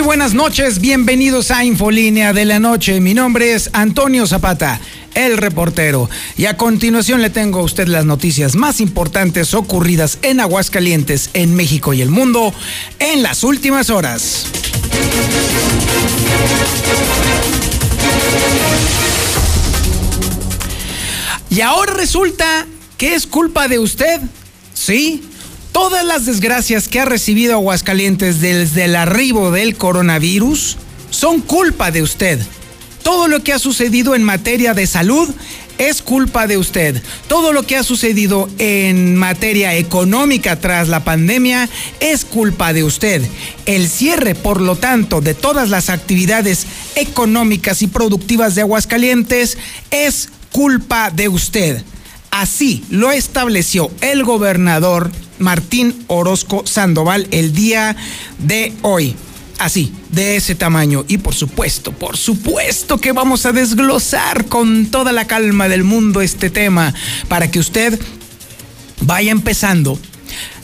Muy buenas noches, bienvenidos a Infolínea de la Noche. Mi nombre es Antonio Zapata, el reportero. Y a continuación le tengo a usted las noticias más importantes ocurridas en Aguascalientes, en México y el mundo en las últimas horas. Y ahora resulta que es culpa de usted. Sí, todas las desgracias que ha recibido Aguascalientes desde el arribo del coronavirus son culpa de usted. Todo lo que ha sucedido en materia de salud es culpa de usted. Todo lo que ha sucedido en materia económica tras la pandemia es culpa de usted. El cierre, por lo tanto, de todas las actividades económicas y productivas de Aguascalientes es culpa de usted. Así lo estableció el gobernador Martín Orozco Sandoval el día de hoy. Así, de ese tamaño. Y por supuesto, por supuesto que vamos a desglosar con toda la calma del mundo este tema para que usted vaya empezando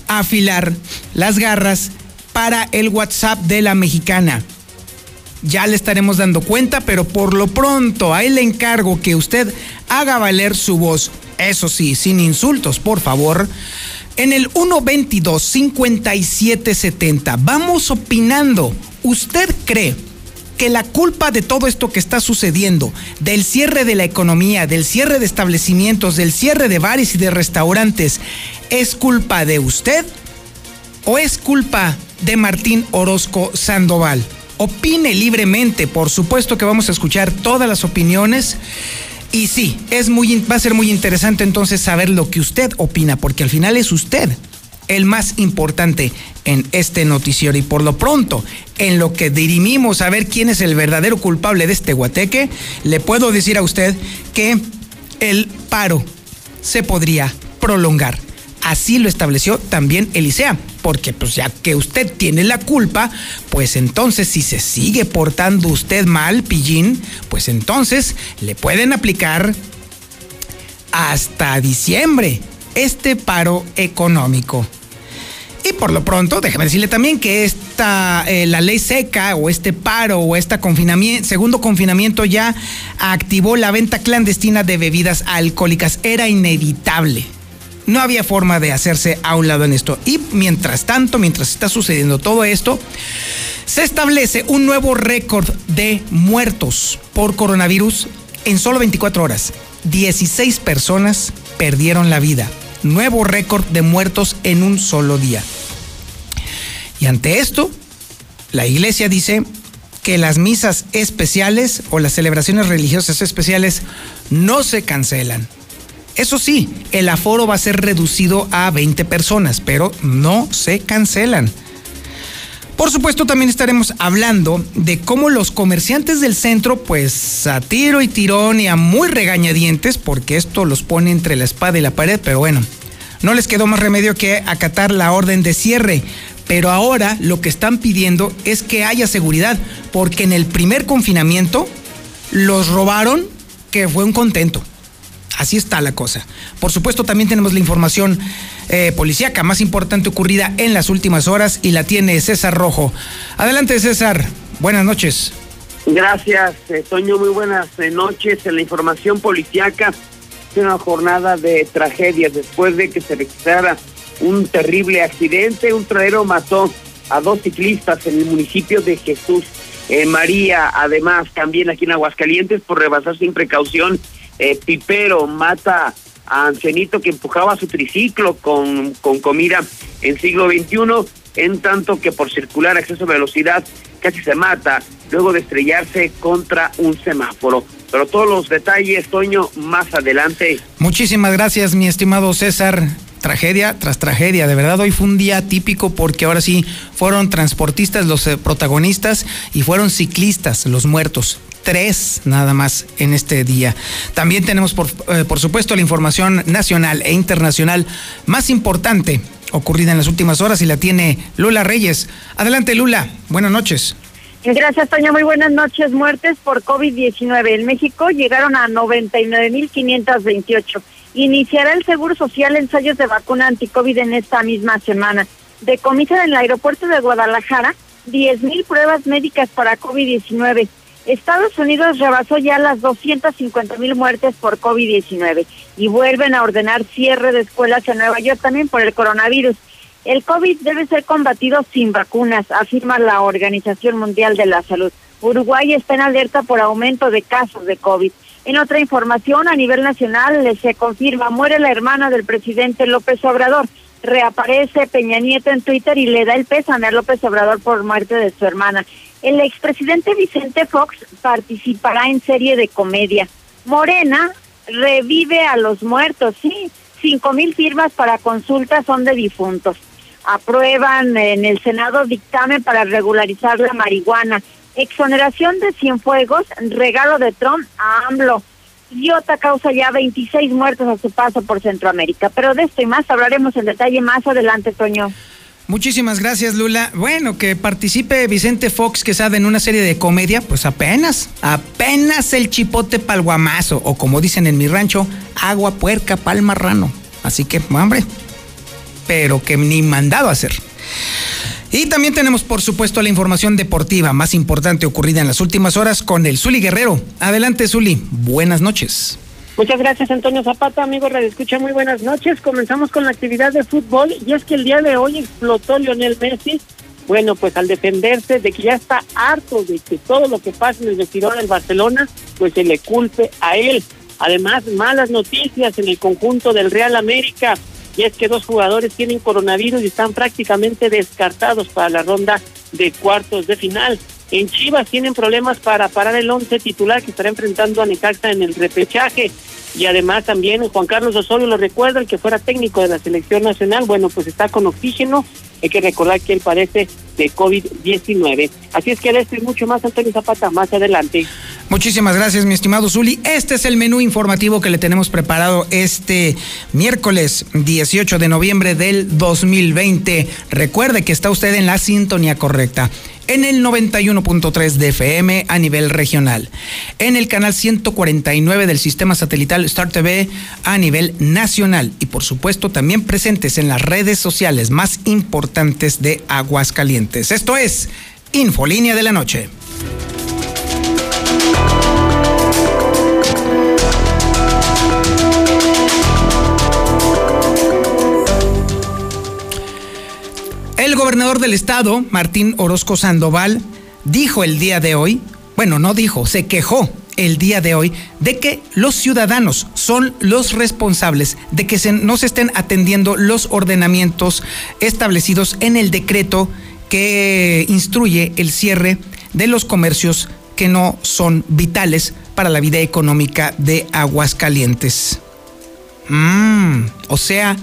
a afilar las garras para el WhatsApp de la mexicana. Ya le estaremos dando cuenta, pero por lo pronto ahí le encargo que usted haga valer su voz. Eso sí, sin insultos, por favor en el 122-5770. Vamos opinando. ¿Usted cree que la culpa de todo esto que está sucediendo, del cierre de la economía, del cierre de establecimientos, del cierre de bares y de restaurantes, es culpa de usted o es culpa de Martín Orozco Sandoval? Opine libremente, por supuesto que vamos a escuchar todas las opiniones. Y sí, es muy, va a ser muy interesante entonces saber lo que usted opina, porque al final es usted el más importante en este noticiero. Y por lo pronto, en lo que dirimimos a ver quién es el verdadero culpable de este guateque, le puedo decir a usted que el paro se podría prolongar. Así lo estableció también Elisea, porque pues ya que usted tiene la culpa, pues entonces si se sigue portando usted mal, pillín, pues entonces le pueden aplicar hasta diciembre este paro económico. Y por lo pronto, déjeme decirle también que esta, eh, la ley seca o este paro o este confinamiento, segundo confinamiento ya activó la venta clandestina de bebidas alcohólicas. Era inevitable no había forma de hacerse a un lado en esto. Y mientras tanto, mientras está sucediendo todo esto, se establece un nuevo récord de muertos por coronavirus en solo 24 horas. 16 personas perdieron la vida. Nuevo récord de muertos en un solo día. Y ante esto, la iglesia dice que las misas especiales o las celebraciones religiosas especiales no se cancelan. Eso sí, el aforo va a ser reducido a 20 personas, pero no se cancelan. Por supuesto, también estaremos hablando de cómo los comerciantes del centro, pues a tiro y tirón y a muy regañadientes, porque esto los pone entre la espada y la pared, pero bueno, no les quedó más remedio que acatar la orden de cierre. Pero ahora lo que están pidiendo es que haya seguridad, porque en el primer confinamiento los robaron, que fue un contento. Así está la cosa. Por supuesto, también tenemos la información eh, policíaca más importante ocurrida en las últimas horas y la tiene César Rojo. Adelante, César. Buenas noches. Gracias, eh, Toño. Muy buenas eh, noches. En la información policíaca, una jornada de tragedias después de que se registrara un terrible accidente. Un traero mató a dos ciclistas en el municipio de Jesús. María, además, también aquí en Aguascalientes, por rebasar sin precaución eh, Pipero mata a Ancianito que empujaba su triciclo con, con comida en siglo XXI, en tanto que por circular a exceso de velocidad casi se mata luego de estrellarse contra un semáforo. Pero todos los detalles, Toño, más adelante. Muchísimas gracias, mi estimado César. tragedia tras tragedia. De verdad, hoy fue un día típico porque ahora sí fueron transportistas los eh, protagonistas y fueron ciclistas los muertos. Tres nada más en este día. También tenemos, por, eh, por supuesto, la información nacional e internacional más importante ocurrida en las últimas horas y la tiene Lula Reyes. Adelante, Lula. Buenas noches. Gracias, Toña. Muy buenas noches. Muertes por COVID-19 en México llegaron a 99.528. Iniciará el Seguro Social ensayos de vacuna anti-COVID en esta misma semana. Decomisan en el aeropuerto de Guadalajara 10.000 pruebas médicas para COVID-19. Estados Unidos rebasó ya las 250.000 muertes por COVID-19 y vuelven a ordenar cierre de escuelas en Nueva York también por el coronavirus. El COVID debe ser combatido sin vacunas, afirma la Organización Mundial de la Salud. Uruguay está en alerta por aumento de casos de COVID. En otra información, a nivel nacional, se confirma, muere la hermana del presidente López Obrador. Reaparece Peña Nieto en Twitter y le da el pésame a López Obrador por muerte de su hermana. El expresidente Vicente Fox participará en serie de comedia. Morena revive a los muertos, sí. Cinco mil firmas para consulta son de difuntos aprueban en el Senado dictamen para regularizar la marihuana, exoneración de Cienfuegos, regalo de Trump a AMLO. Iota causa ya 26 muertos a su paso por Centroamérica. Pero de esto y más hablaremos en detalle más adelante, Toño. Muchísimas gracias, Lula. Bueno, que participe Vicente Fox Quesada en una serie de comedia, pues apenas, apenas el chipote pal guamazo, o como dicen en mi rancho, agua puerca pal marrano. Así que, hombre, pero que ni mandado a hacer. Y también tenemos, por supuesto, la información deportiva más importante ocurrida en las últimas horas con el Zuli Guerrero. Adelante, Zuli. Buenas noches. Muchas gracias, Antonio Zapata. Amigo Radio Escucha, muy buenas noches. Comenzamos con la actividad de fútbol y es que el día de hoy explotó Lionel Messi. Bueno, pues al defenderse de que ya está harto de que todo lo que pasa en el vestidor del Barcelona, pues se le culpe a él. Además, malas noticias en el conjunto del Real América y es que dos jugadores tienen coronavirus y están prácticamente descartados para la ronda de cuartos de final. En Chivas tienen problemas para parar el once titular que estará enfrentando a Necaxa en el repechaje. Y además también Juan Carlos Osorio lo recuerda, el que fuera técnico de la selección nacional, bueno, pues está con oxígeno. Hay que recordar que él padece de COVID-19. Así es que de esto y mucho más, Antonio Zapata, más adelante. Muchísimas gracias, mi estimado Zuli. Este es el menú informativo que le tenemos preparado este miércoles 18 de noviembre del 2020. Recuerde que está usted en la sintonía correcta en el 91.3 de FM a nivel regional, en el canal 149 del sistema satelital Star TV a nivel nacional y por supuesto también presentes en las redes sociales más importantes de Aguascalientes. Esto es Infolínea de la Noche. El gobernador del estado, Martín Orozco Sandoval, dijo el día de hoy, bueno, no dijo, se quejó el día de hoy de que los ciudadanos son los responsables de que no se estén atendiendo los ordenamientos establecidos en el decreto que instruye el cierre de los comercios que no son vitales para la vida económica de Aguascalientes. Mm, o sea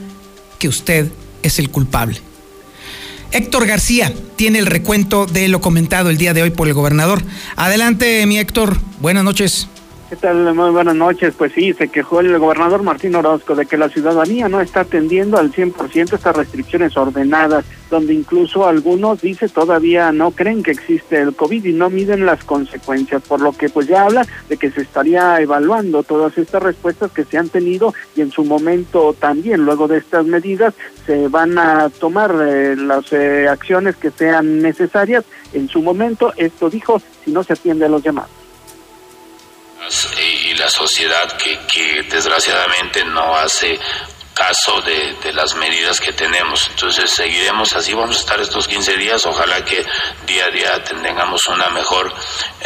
que usted es el culpable. Héctor García tiene el recuento de lo comentado el día de hoy por el gobernador. Adelante, mi Héctor. Buenas noches. ¿Qué tal? Muy buenas noches. Pues sí, se quejó el gobernador Martín Orozco de que la ciudadanía no está atendiendo al 100% estas restricciones ordenadas, donde incluso algunos, dice, todavía no creen que existe el COVID y no miden las consecuencias, por lo que pues ya habla de que se estaría evaluando todas estas respuestas que se han tenido y en su momento también, luego de estas medidas, se van a tomar eh, las eh, acciones que sean necesarias. En su momento, esto dijo, si no se atiende a los llamados la sociedad que, que desgraciadamente no hace caso de, de, las medidas que tenemos. Entonces seguiremos así, vamos a estar estos 15 días, ojalá que día a día tengamos una mejor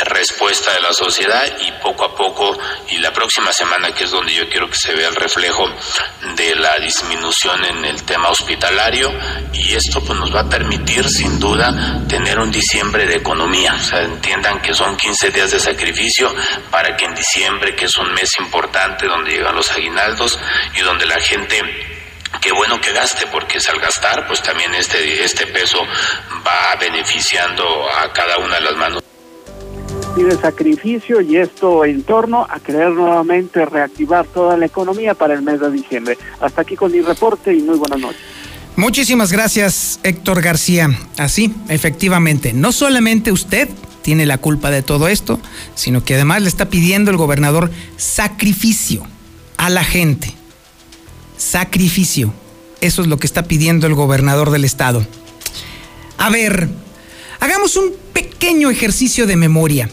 respuesta de la sociedad y poco a poco, y la próxima semana que es donde yo quiero que se vea el reflejo de la disminución en el tema hospitalario. Y esto pues nos va a permitir sin duda tener un diciembre de economía, o sea, entiendan que son 15 días de sacrificio para que en diciembre, que es un mes importante donde llegan los aguinaldos y donde la gente qué bueno que gaste, porque al gastar, pues también este, este peso va beneficiando a cada una de las manos pide sacrificio y esto en torno a querer nuevamente reactivar toda la economía para el mes de diciembre. Hasta aquí con mi reporte y muy buenas noches. Muchísimas gracias, Héctor García. Así, efectivamente, no solamente usted tiene la culpa de todo esto, sino que además le está pidiendo el gobernador sacrificio a la gente. Sacrificio. Eso es lo que está pidiendo el gobernador del estado. A ver, hagamos un pequeño ejercicio de memoria.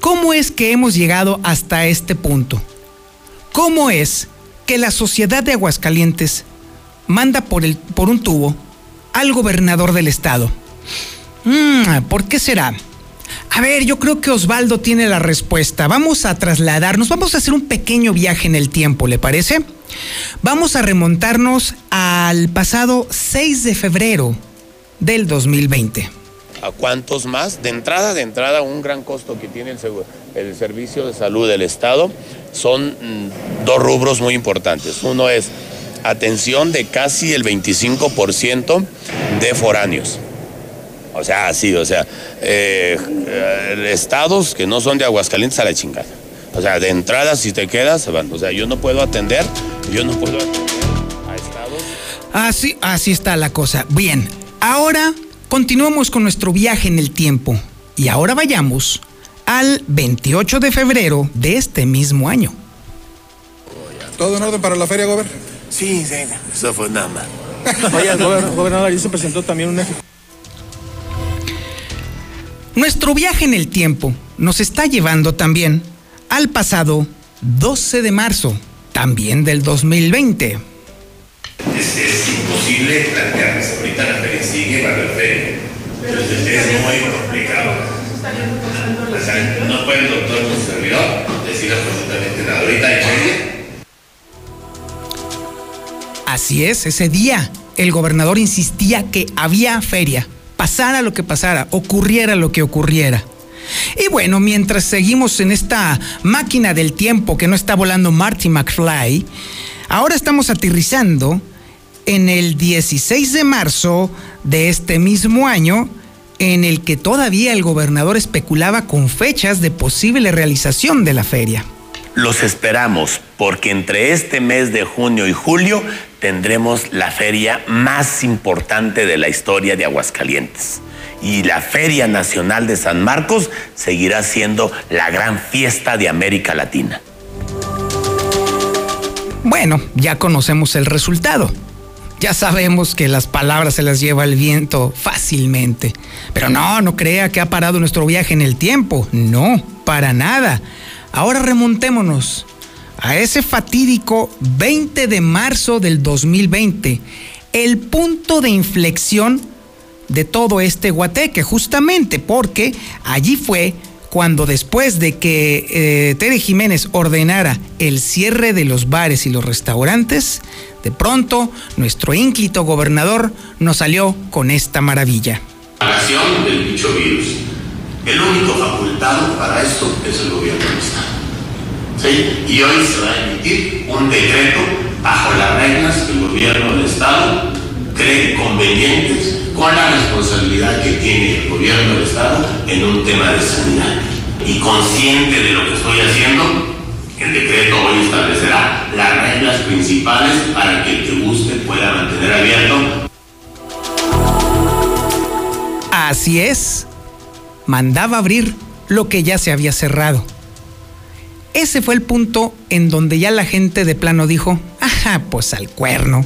¿Cómo es que hemos llegado hasta este punto? ¿Cómo es que la sociedad de Aguascalientes manda por, el, por un tubo al gobernador del estado? Mm, ¿Por qué será? A ver, yo creo que Osvaldo tiene la respuesta. Vamos a trasladarnos, vamos a hacer un pequeño viaje en el tiempo, ¿le parece? Vamos a remontarnos al pasado 6 de febrero del 2020 a cuántos más. De entrada, de entrada, un gran costo que tiene el, el servicio de salud del Estado son mm, dos rubros muy importantes. Uno es atención de casi el 25% de foráneos. O sea, así, o sea, eh, estados que no son de Aguascalientes a la chingada. O sea, de entrada, si te quedas, se van. O sea, yo no puedo atender, yo no puedo atender a estados. Así, así está la cosa. Bien, ahora Continuamos con nuestro viaje en el tiempo y ahora vayamos al 28 de febrero de este mismo año. ¿Todo en orden para la feria, Gober? Sí, sí, eso fue nada más. Oye, gobernador, ahí se presentó también un... Nuestro viaje en el tiempo nos está llevando también al pasado 12 de marzo, también del 2020 es, imposible plantearse. Ahorita la feria sigue, va a haber feria. Entonces es muy complicado. O sea, no puede el doctor con su servidor decir absolutamente nada. Ahorita hay feria. Así es, ese día el gobernador insistía que había feria, pasara lo que pasara, ocurriera lo que ocurriera. Y bueno, mientras seguimos en esta máquina del tiempo que no está volando Marty McFly, ahora estamos aterrizando en el 16 de marzo de este mismo año, en el que todavía el gobernador especulaba con fechas de posible realización de la feria. Los esperamos porque entre este mes de junio y julio tendremos la feria más importante de la historia de Aguascalientes. Y la Feria Nacional de San Marcos seguirá siendo la gran fiesta de América Latina. Bueno, ya conocemos el resultado. Ya sabemos que las palabras se las lleva el viento fácilmente. Pero no, no crea que ha parado nuestro viaje en el tiempo. No, para nada. Ahora remontémonos a ese fatídico 20 de marzo del 2020, el punto de inflexión de todo este guateque, justamente porque allí fue cuando después de que eh, Tere Jiménez ordenara el cierre de los bares y los restaurantes, de pronto nuestro ínclito gobernador nos salió con esta maravilla. La del dicho virus. El único facultado para esto es el gobierno del Estado. ¿Sí? Y hoy se va a emitir un decreto bajo las reglas que el gobierno del Estado cree convenientes con la responsabilidad que tiene el gobierno del Estado en un tema de sanidad. Y consciente de lo que estoy haciendo, el decreto hoy establecerá las reglas principales para que el que guste pueda mantener abierto. Así es, mandaba abrir lo que ya se había cerrado. Ese fue el punto en donde ya la gente de plano dijo, ajá, pues al cuerno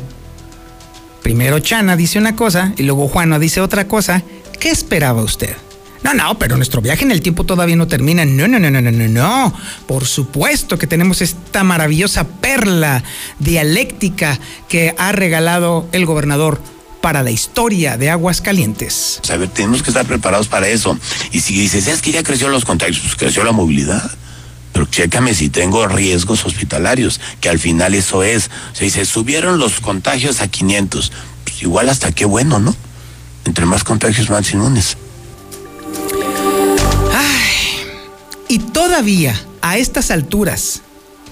Primero Chana dice una cosa y luego Juana dice otra cosa. ¿Qué esperaba usted? No, no, pero nuestro viaje en el tiempo todavía no termina. No, no, no, no, no, no, no. Por supuesto que tenemos esta maravillosa perla dialéctica que ha regalado el gobernador para la historia de Aguascalientes. A ver, tenemos que estar preparados para eso. Y si dices, es que ya creció los contagios, pues creció la movilidad pero chécame si tengo riesgos hospitalarios, que al final eso es. Se subieron los contagios a 500, pues igual hasta qué bueno, ¿no? Entre más contagios, más inmunes. Ay, y todavía a estas alturas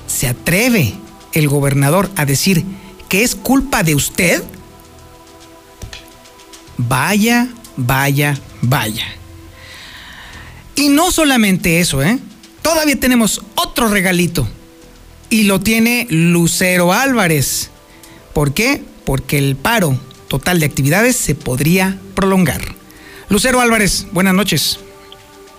se atreve el gobernador a decir que es culpa de usted? Vaya, vaya, vaya. Y no solamente eso, ¿eh? Todavía tenemos otro regalito. Y lo tiene Lucero Álvarez. ¿Por qué? Porque el paro total de actividades se podría prolongar. Lucero Álvarez, buenas noches.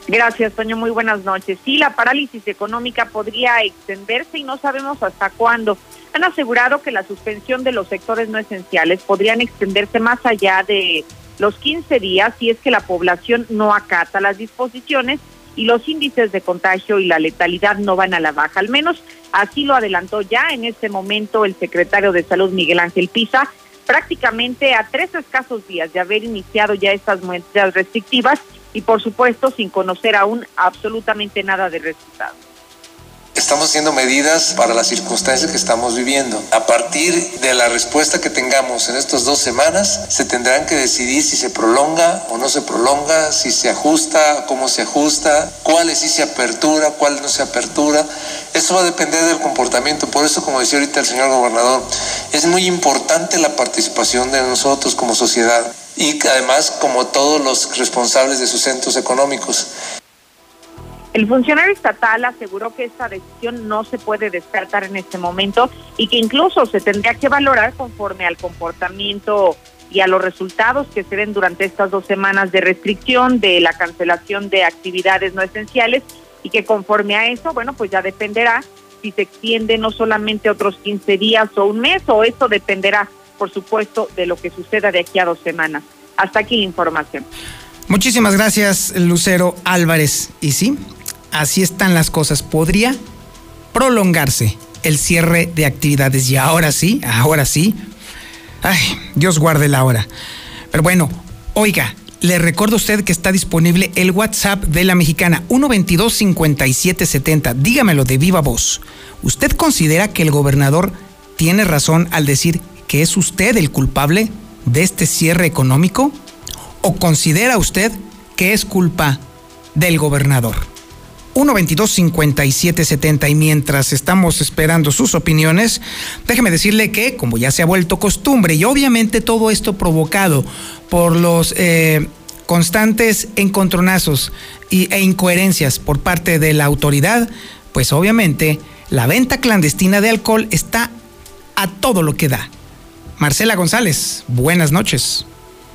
Gracias, Toño. Muy buenas noches. Sí, la parálisis económica podría extenderse y no sabemos hasta cuándo. Han asegurado que la suspensión de los sectores no esenciales podrían extenderse más allá de los 15 días si es que la población no acata las disposiciones y los índices de contagio y la letalidad no van a la baja. Al menos así lo adelantó ya en este momento el secretario de Salud Miguel Ángel Pisa, prácticamente a tres escasos días de haber iniciado ya estas medidas restrictivas y por supuesto sin conocer aún absolutamente nada de resultados. Estamos haciendo medidas para las circunstancias que estamos viviendo. A partir de la respuesta que tengamos en estas dos semanas, se tendrán que decidir si se prolonga o no se prolonga, si se ajusta, cómo se ajusta, cuáles sí se apertura, cuál no se apertura. Eso va a depender del comportamiento. Por eso, como decía ahorita el señor gobernador, es muy importante la participación de nosotros como sociedad y además como todos los responsables de sus centros económicos. El funcionario estatal aseguró que esta decisión no se puede descartar en este momento y que incluso se tendría que valorar conforme al comportamiento y a los resultados que se den durante estas dos semanas de restricción, de la cancelación de actividades no esenciales y que conforme a eso, bueno, pues ya dependerá si se extiende no solamente otros 15 días o un mes o esto dependerá, por supuesto, de lo que suceda de aquí a dos semanas. Hasta aquí la información. Muchísimas gracias, Lucero Álvarez. Y sí, así están las cosas. Podría prolongarse el cierre de actividades. Y ahora sí, ahora sí. Ay, Dios guarde la hora. Pero bueno, oiga, le recuerdo a usted que está disponible el WhatsApp de la mexicana 122-5770. Dígamelo de viva voz. ¿Usted considera que el gobernador tiene razón al decir que es usted el culpable de este cierre económico? ¿O considera usted que es culpa del gobernador? 122-5770 y mientras estamos esperando sus opiniones, déjeme decirle que, como ya se ha vuelto costumbre, y obviamente todo esto provocado por los eh, constantes encontronazos e incoherencias por parte de la autoridad, pues obviamente la venta clandestina de alcohol está a todo lo que da. Marcela González, buenas noches.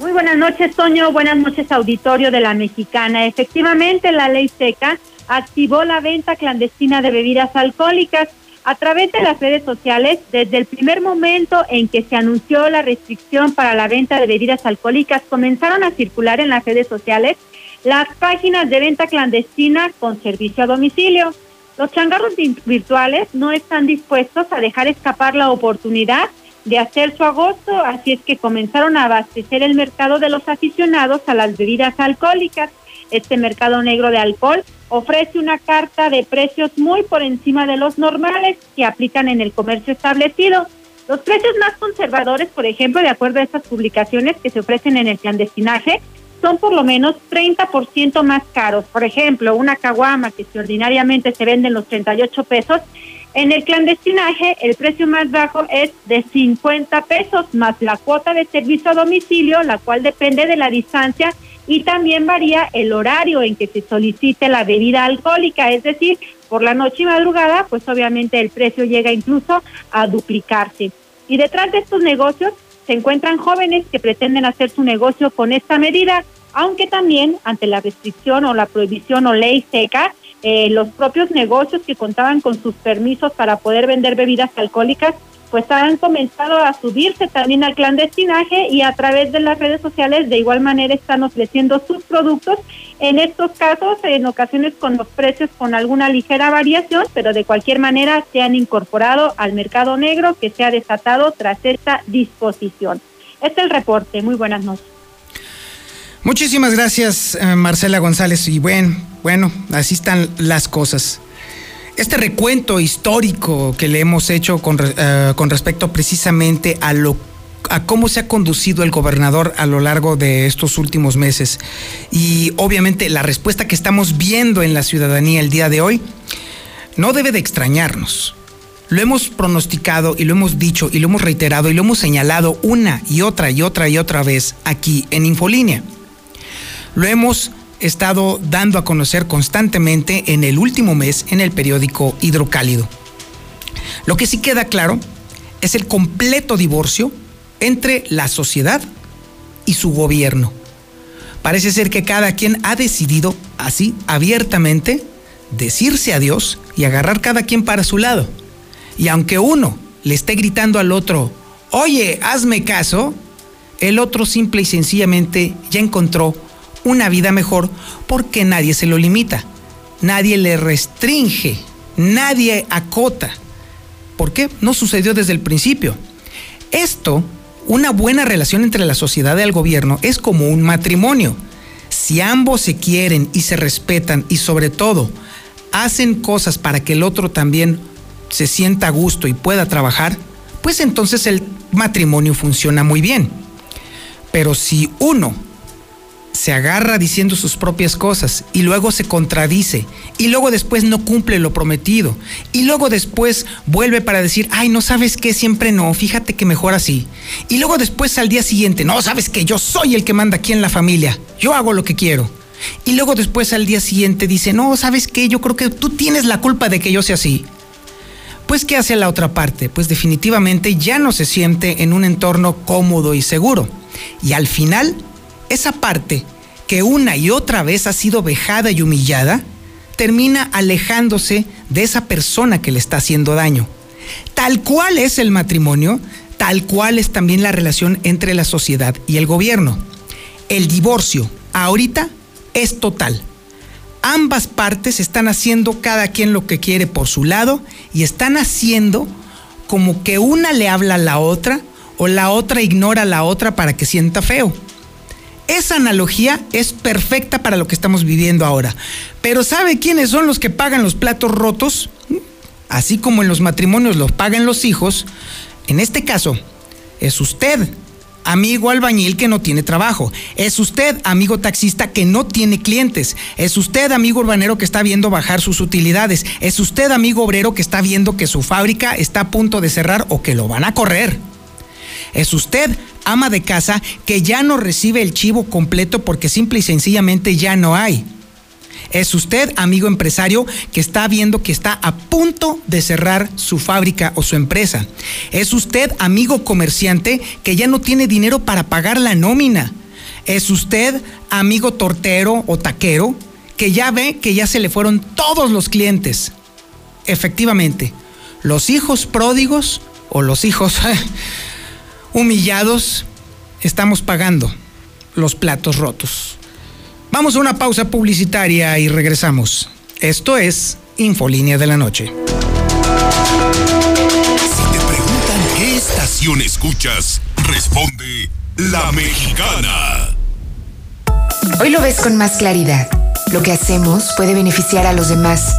Muy buenas noches, Toño. Buenas noches, auditorio de la Mexicana. Efectivamente, la ley seca activó la venta clandestina de bebidas alcohólicas a través de las redes sociales. Desde el primer momento en que se anunció la restricción para la venta de bebidas alcohólicas, comenzaron a circular en las redes sociales las páginas de venta clandestina con servicio a domicilio. Los changarros virtuales no están dispuestos a dejar escapar la oportunidad de hacer su agosto, así es que comenzaron a abastecer el mercado de los aficionados a las bebidas alcohólicas. Este mercado negro de alcohol ofrece una carta de precios muy por encima de los normales que aplican en el comercio establecido. Los precios más conservadores, por ejemplo, de acuerdo a estas publicaciones que se ofrecen en el clandestinaje, son por lo menos 30% más caros. Por ejemplo, una caguama que ordinariamente se vende en los 38 pesos, en el clandestinaje el precio más bajo es de 50 pesos más la cuota de servicio a domicilio, la cual depende de la distancia y también varía el horario en que se solicite la bebida alcohólica, es decir, por la noche y madrugada, pues obviamente el precio llega incluso a duplicarse. Y detrás de estos negocios se encuentran jóvenes que pretenden hacer su negocio con esta medida, aunque también ante la restricción o la prohibición o ley seca, eh, los propios negocios que contaban con sus permisos para poder vender bebidas alcohólicas, pues han comenzado a subirse también al clandestinaje y a través de las redes sociales de igual manera están ofreciendo sus productos. En estos casos, en ocasiones con los precios con alguna ligera variación, pero de cualquier manera se han incorporado al mercado negro que se ha desatado tras esta disposición. Este es el reporte. Muy buenas noches. Muchísimas gracias, eh, Marcela González. Y bueno, bueno, así están las cosas. Este recuento histórico que le hemos hecho con, eh, con respecto precisamente a lo a cómo se ha conducido el gobernador a lo largo de estos últimos meses y obviamente la respuesta que estamos viendo en la ciudadanía el día de hoy no debe de extrañarnos. lo hemos pronosticado y lo hemos dicho y lo hemos reiterado y lo hemos señalado una y otra y otra y otra vez aquí en Infolínea. Lo hemos estado dando a conocer constantemente en el último mes en el periódico Hidrocálido. Lo que sí queda claro es el completo divorcio entre la sociedad y su gobierno. Parece ser que cada quien ha decidido así abiertamente decirse adiós y agarrar cada quien para su lado. Y aunque uno le esté gritando al otro, oye, hazme caso, el otro simple y sencillamente ya encontró una vida mejor porque nadie se lo limita, nadie le restringe, nadie acota. ¿Por qué? No sucedió desde el principio. Esto, una buena relación entre la sociedad y el gobierno, es como un matrimonio. Si ambos se quieren y se respetan y sobre todo hacen cosas para que el otro también se sienta a gusto y pueda trabajar, pues entonces el matrimonio funciona muy bien. Pero si uno se agarra diciendo sus propias cosas y luego se contradice y luego después no cumple lo prometido y luego después vuelve para decir, ay, no sabes qué, siempre no, fíjate que mejor así. Y luego después al día siguiente, no, sabes que yo soy el que manda aquí en la familia, yo hago lo que quiero. Y luego después al día siguiente dice, no, sabes qué, yo creo que tú tienes la culpa de que yo sea así. Pues ¿qué hace la otra parte? Pues definitivamente ya no se siente en un entorno cómodo y seguro. Y al final, esa parte que una y otra vez ha sido vejada y humillada, termina alejándose de esa persona que le está haciendo daño. Tal cual es el matrimonio, tal cual es también la relación entre la sociedad y el gobierno. El divorcio, ahorita, es total ambas partes están haciendo cada quien lo que quiere por su lado y están haciendo como que una le habla a la otra o la otra ignora a la otra para que sienta feo. Esa analogía es perfecta para lo que estamos viviendo ahora. Pero ¿sabe quiénes son los que pagan los platos rotos? Así como en los matrimonios los pagan los hijos, en este caso es usted, amigo albañil que no tiene trabajo. Es usted, amigo taxista, que no tiene clientes. Es usted, amigo urbanero, que está viendo bajar sus utilidades. Es usted, amigo obrero, que está viendo que su fábrica está a punto de cerrar o que lo van a correr. Es usted, ama de casa, que ya no recibe el chivo completo porque simple y sencillamente ya no hay. Es usted, amigo empresario, que está viendo que está a punto de cerrar su fábrica o su empresa. Es usted, amigo comerciante, que ya no tiene dinero para pagar la nómina. Es usted, amigo tortero o taquero, que ya ve que ya se le fueron todos los clientes. Efectivamente, los hijos pródigos o los hijos humillados estamos pagando los platos rotos. Vamos a una pausa publicitaria y regresamos. Esto es Infolínea de la Noche. Si te preguntan qué estación escuchas, responde La Mexicana. Hoy lo ves con más claridad. Lo que hacemos puede beneficiar a los demás.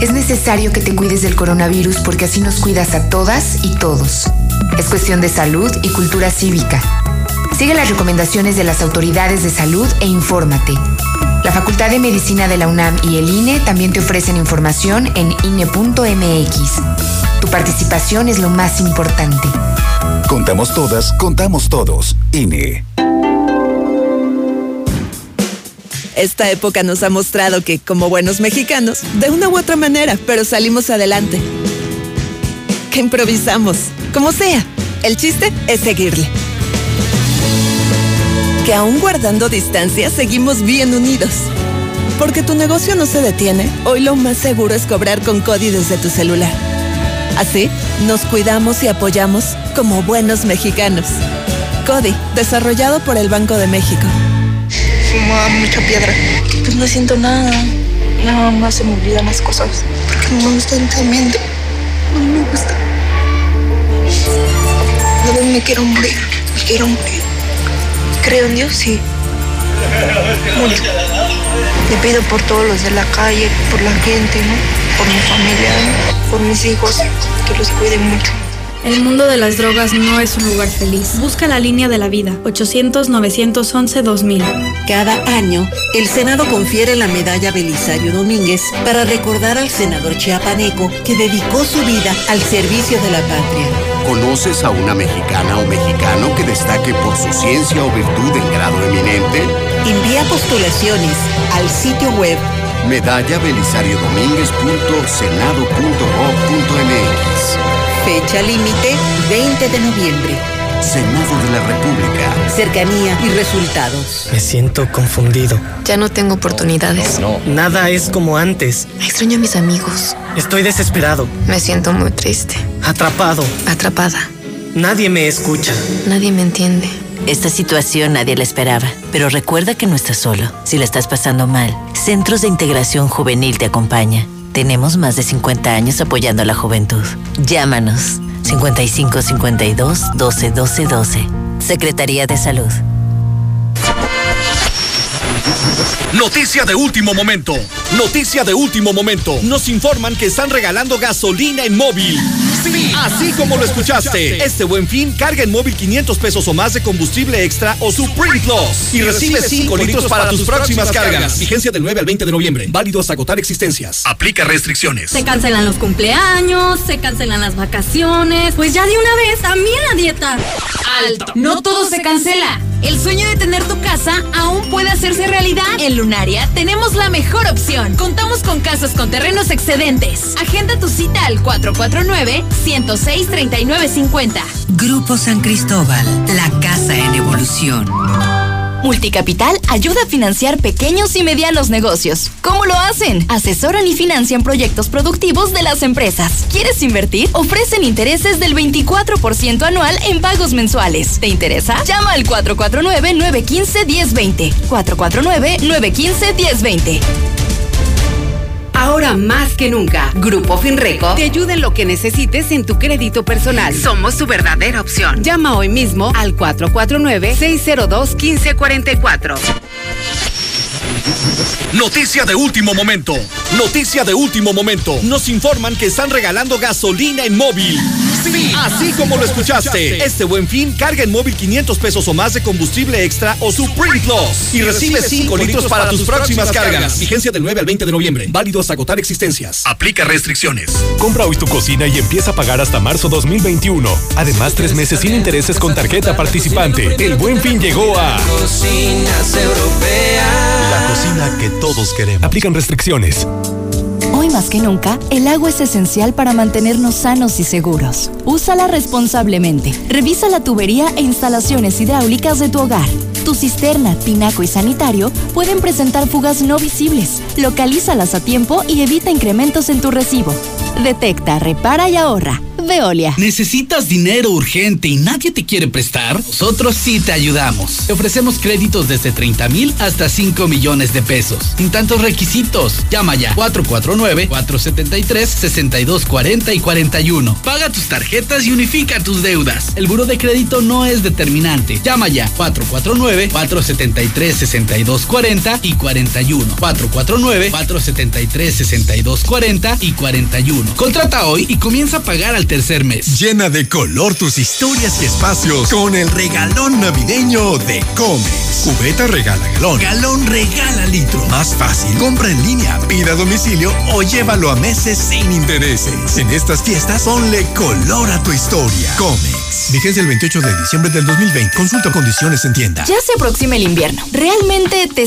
Es necesario que te cuides del coronavirus porque así nos cuidas a todas y todos. Es cuestión de salud y cultura cívica. Sigue las recomendaciones de las autoridades de salud e infórmate. La Facultad de Medicina de la UNAM y el INE también te ofrecen información en INE.mx. Tu participación es lo más importante. Contamos todas, contamos todos. INE. Esta época nos ha mostrado que, como buenos mexicanos, de una u otra manera, pero salimos adelante. Que improvisamos, como sea. El chiste es seguirle que aún guardando distancia seguimos bien unidos. Porque tu negocio no se detiene, hoy lo más seguro es cobrar con CODI desde tu celular. Así, nos cuidamos y apoyamos como buenos mexicanos. CODI, desarrollado por el Banco de México. Fumaba mucha piedra. Pues no siento nada. Nada más se me olvidan las cosas. Porque no me gusta mente. No me gusta. No me quiero morir. Me quiero morir. Creo en Dios, sí. Mucho. Le pido por todos los de la calle, por la gente, ¿no? Por mi familia, por mis hijos, que los cuiden mucho. El mundo de las drogas no es un lugar feliz. Busca la línea de la vida, 800-911-2000. Cada año, el Senado confiere la medalla Belisario Domínguez para recordar al senador chiapaneco que dedicó su vida al servicio de la patria. ¿Conoces a una mexicana o mexicano que destaque por su ciencia o virtud en grado eminente? Envía postulaciones al sitio web medalla Belisario Fecha límite 20 de noviembre. Senado de la República. Cercanía y resultados. Me siento confundido. Ya no tengo oportunidades. No, Nada es como antes. Extraño a mis amigos. Estoy desesperado. Me siento muy triste. Atrapado. Atrapada. Nadie me escucha. Nadie me entiende. Esta situación nadie la esperaba, pero recuerda que no estás solo. Si la estás pasando mal, Centros de Integración Juvenil te acompaña. Tenemos más de 50 años apoyando a la juventud. Llámanos 55 52 12 12 12. Secretaría de Salud. Noticia de último momento. Noticia de último momento. Nos informan que están regalando gasolina en móvil. Sí, así como lo escuchaste. Este buen fin, carga en móvil 500 pesos o más de combustible extra o Supreme Plus. Y recibe 5 litros para tus próximas cargas. Vigencia del 9 al 20 de noviembre. Válido hasta agotar existencias. Aplica restricciones. Se cancelan los cumpleaños, se cancelan las vacaciones. Pues ya de una vez, también la dieta. Alto. No todo se cancela. El sueño de tener tu casa aún puede hacerse realidad. En Lunaria tenemos la mejor opción. Contamos con casas con terrenos excedentes. Agenda tu cita al 449-106-3950. Grupo San Cristóbal, la casa en evolución. Multicapital ayuda a financiar pequeños y medianos negocios. ¿Cómo lo hacen? Asesoran y financian proyectos productivos de las empresas. ¿Quieres invertir? Ofrecen intereses del 24% anual en pagos mensuales. ¿Te interesa? Llama al 449-915-1020. 449-915-1020. Ahora más que nunca, Grupo Finreco te ayuda en lo que necesites en tu crédito personal. Somos su verdadera opción. Llama hoy mismo al 449-602-1544. Noticia de último momento. Noticia de último momento. Nos informan que están regalando gasolina en móvil. Sí, así como lo escuchaste. Este buen fin, carga en móvil 500 pesos o más de combustible extra o Supreme Plus. Y recibe 5 litros para tus próximas cargas. Vigencia del 9 al 20 de noviembre. Válido hasta agotar existencias. Aplica restricciones. Compra hoy tu cocina y empieza a pagar hasta marzo 2021. Además, tres meses sin intereses con tarjeta participante. El buen fin llegó a. Cocinas Europeas. Cocina que todos queremos. Aplican restricciones. Hoy más que nunca, el agua es esencial para mantenernos sanos y seguros. Úsala responsablemente. Revisa la tubería e instalaciones hidráulicas de tu hogar. Tu cisterna, tinaco y sanitario pueden presentar fugas no visibles. Localízalas a tiempo y evita incrementos en tu recibo. Detecta, repara y ahorra. Veolia. ¿Necesitas dinero urgente y nadie te quiere prestar? Nosotros sí te ayudamos. Te ofrecemos créditos desde 30 mil hasta 5 millones de pesos. Sin tantos requisitos. Llama ya 449-473-6240 y 41. Paga tus tarjetas y unifica tus deudas. El buro de crédito no es determinante. Llama ya 449-473-6240 y 41. 449-473-6240 y 41. Contrata hoy y comienza a pagar al tercer mes. Llena de color tus historias y espacios con el regalón navideño de Comex. Cubeta regala galón. Galón regala litro. Más fácil. Compra en línea, pida a domicilio o llévalo a meses sin intereses. En estas fiestas, ponle color a tu historia. Comex. Vigencia el 28 de diciembre del 2020. Consulta condiciones en tienda. Ya se aproxima el invierno. ¿Realmente te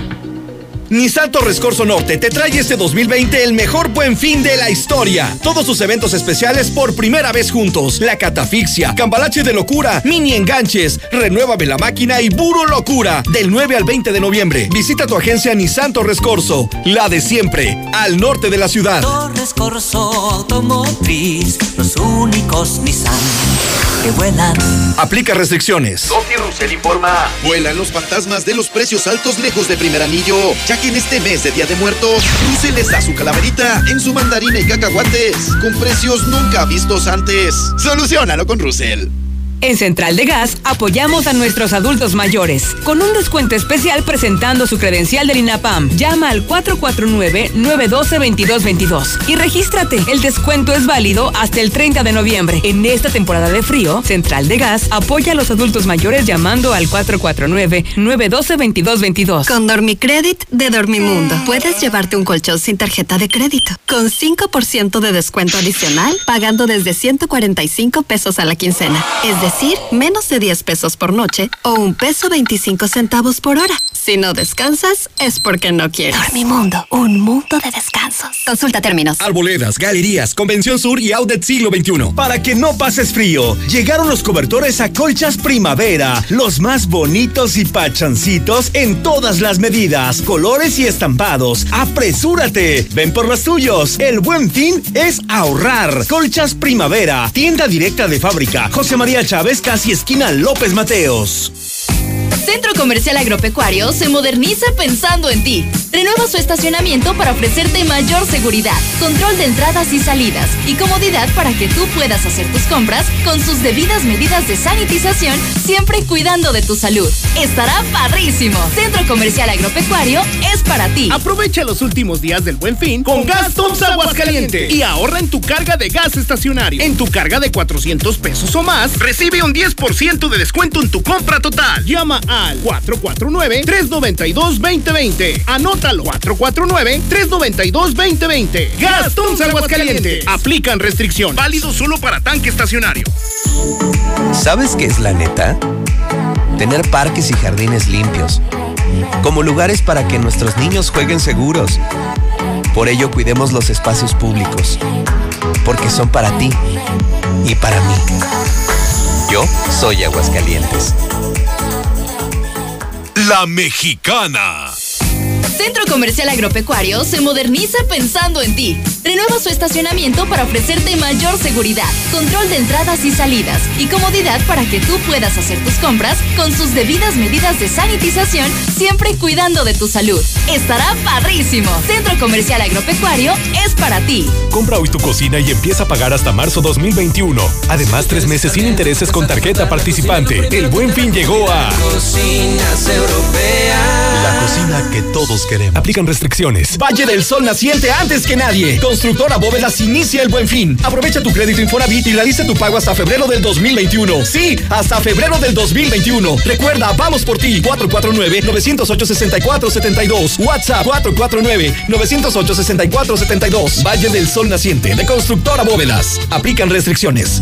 Nissan Torres Norte te trae este 2020 el mejor buen fin de la historia. Todos sus eventos especiales por primera vez juntos. La catafixia, cambalache de locura, mini enganches, renuévame la máquina y Buro Locura. Del 9 al 20 de noviembre. Visita tu agencia Nissan Torres la de siempre, al norte de la ciudad. Automotriz, los únicos. Que vuelan. Aplica restricciones. Doty Russell informa. Vuelan los fantasmas de los precios altos lejos de primer anillo, ya que en este mes de Día de Muertos, Russell les da su calaverita en su mandarina y cacahuates, con precios nunca vistos antes. Solucionalo con Russell. En Central de Gas apoyamos a nuestros adultos mayores con un descuento especial presentando su credencial del INAPAM. Llama al 449-912-2222 y regístrate. El descuento es válido hasta el 30 de noviembre. En esta temporada de frío, Central de Gas apoya a los adultos mayores llamando al 449-912-2222. Con Dormicredit de Dormimundo puedes llevarte un colchón sin tarjeta de crédito con 5% de descuento adicional pagando desde 145 pesos a la quincena. Es decir, decir, menos de 10 pesos por noche o un peso 25 centavos por hora. Si no descansas, es porque no quieres. Dormimundo, un mundo de descansos. Consulta términos. Arboledas, galerías, Convención Sur y Outlet Siglo XXI. Para que no pases frío, llegaron los cobertores a colchas primavera. Los más bonitos y pachancitos en todas las medidas, colores y estampados. ¡Apresúrate! Ven por los tuyos. El buen fin es ahorrar. Colchas primavera. Tienda directa de fábrica. José María Chávez, casi esquina López Mateos. Centro Comercial Agropecuario se moderniza pensando en ti. Renueva su estacionamiento para ofrecerte mayor seguridad, control de entradas y salidas y comodidad para que tú puedas hacer tus compras con sus debidas medidas de sanitización, siempre cuidando de tu salud. Estará parrísimo. Centro Comercial Agropecuario es para ti. Aprovecha los últimos días del Buen Fin con Gas Toms Aguascaliente y ahorra en tu carga de gas estacionario. En tu carga de 400 pesos o más, recibe un 10% de descuento en tu compra total. Llama al 449-392-2020. Anótalo. 449-392-2020. Gastón Aguascaliente. Aplican restricción. Válido solo para tanque estacionario. ¿Sabes qué es la neta? Tener parques y jardines limpios. Como lugares para que nuestros niños jueguen seguros. Por ello cuidemos los espacios públicos. Porque son para ti y para mí. Yo soy Aguascalientes. La Mexicana. Centro Comercial Agropecuario se moderniza pensando en ti. Renueva su estacionamiento para ofrecerte mayor seguridad, control de entradas y salidas y comodidad para que tú puedas hacer tus compras con sus debidas medidas de sanitización, siempre cuidando de tu salud. Estará parrísimo. Centro Comercial Agropecuario es para ti. Compra hoy tu cocina y empieza a pagar hasta marzo 2021. Además, tres meses sin intereses con tarjeta participante. El buen fin llegó a. Cocinas europeas. La cocina que todos queremos. Aplican restricciones. Valle del Sol naciente antes que nadie. Constructora Bóvedas inicia el buen fin. Aprovecha tu crédito Infonavit y realiza tu pago hasta febrero del 2021. Sí, hasta febrero del 2021. Recuerda, vamos por ti. 449-908-6472. WhatsApp 449-908-6472. Valle del Sol naciente de Constructora Bóvedas. Aplican restricciones.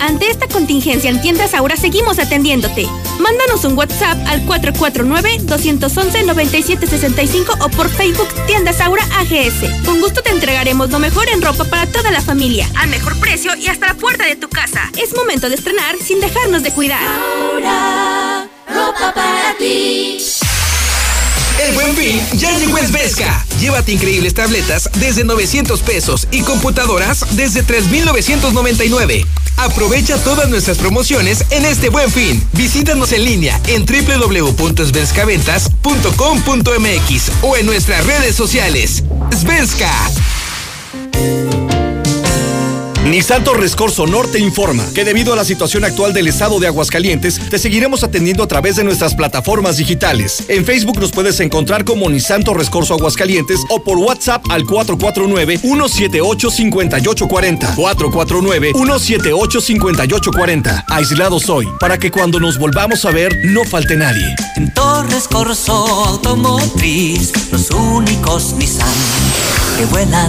Ante esta contingencia en Tiendas Aura seguimos atendiéndote. Mándanos un WhatsApp al 449-211-9765 o por Facebook Tiendas Aura AGS. Con gusto te entregaremos lo mejor en ropa para toda la familia, al mejor precio y hasta la puerta de tu casa. Es momento de estrenar sin dejarnos de cuidar. Aura, ropa para ti. El buen fin ya llegó. Llévate increíbles tabletas desde 900 pesos y computadoras desde 3,999. Aprovecha todas nuestras promociones en este buen fin. Visítanos en línea en www.svenscaventas.com.mx o en nuestras redes sociales. Svenska. Nissan Torres Corso Norte informa que debido a la situación actual del estado de Aguascalientes, te seguiremos atendiendo a través de nuestras plataformas digitales. En Facebook nos puedes encontrar como Nissan Torres Corso Aguascalientes o por WhatsApp al 449-178-5840. 449-178-5840. Aislados hoy, para que cuando nos volvamos a ver no falte nadie. En Torres Automotriz, los únicos Nissan que vuelan.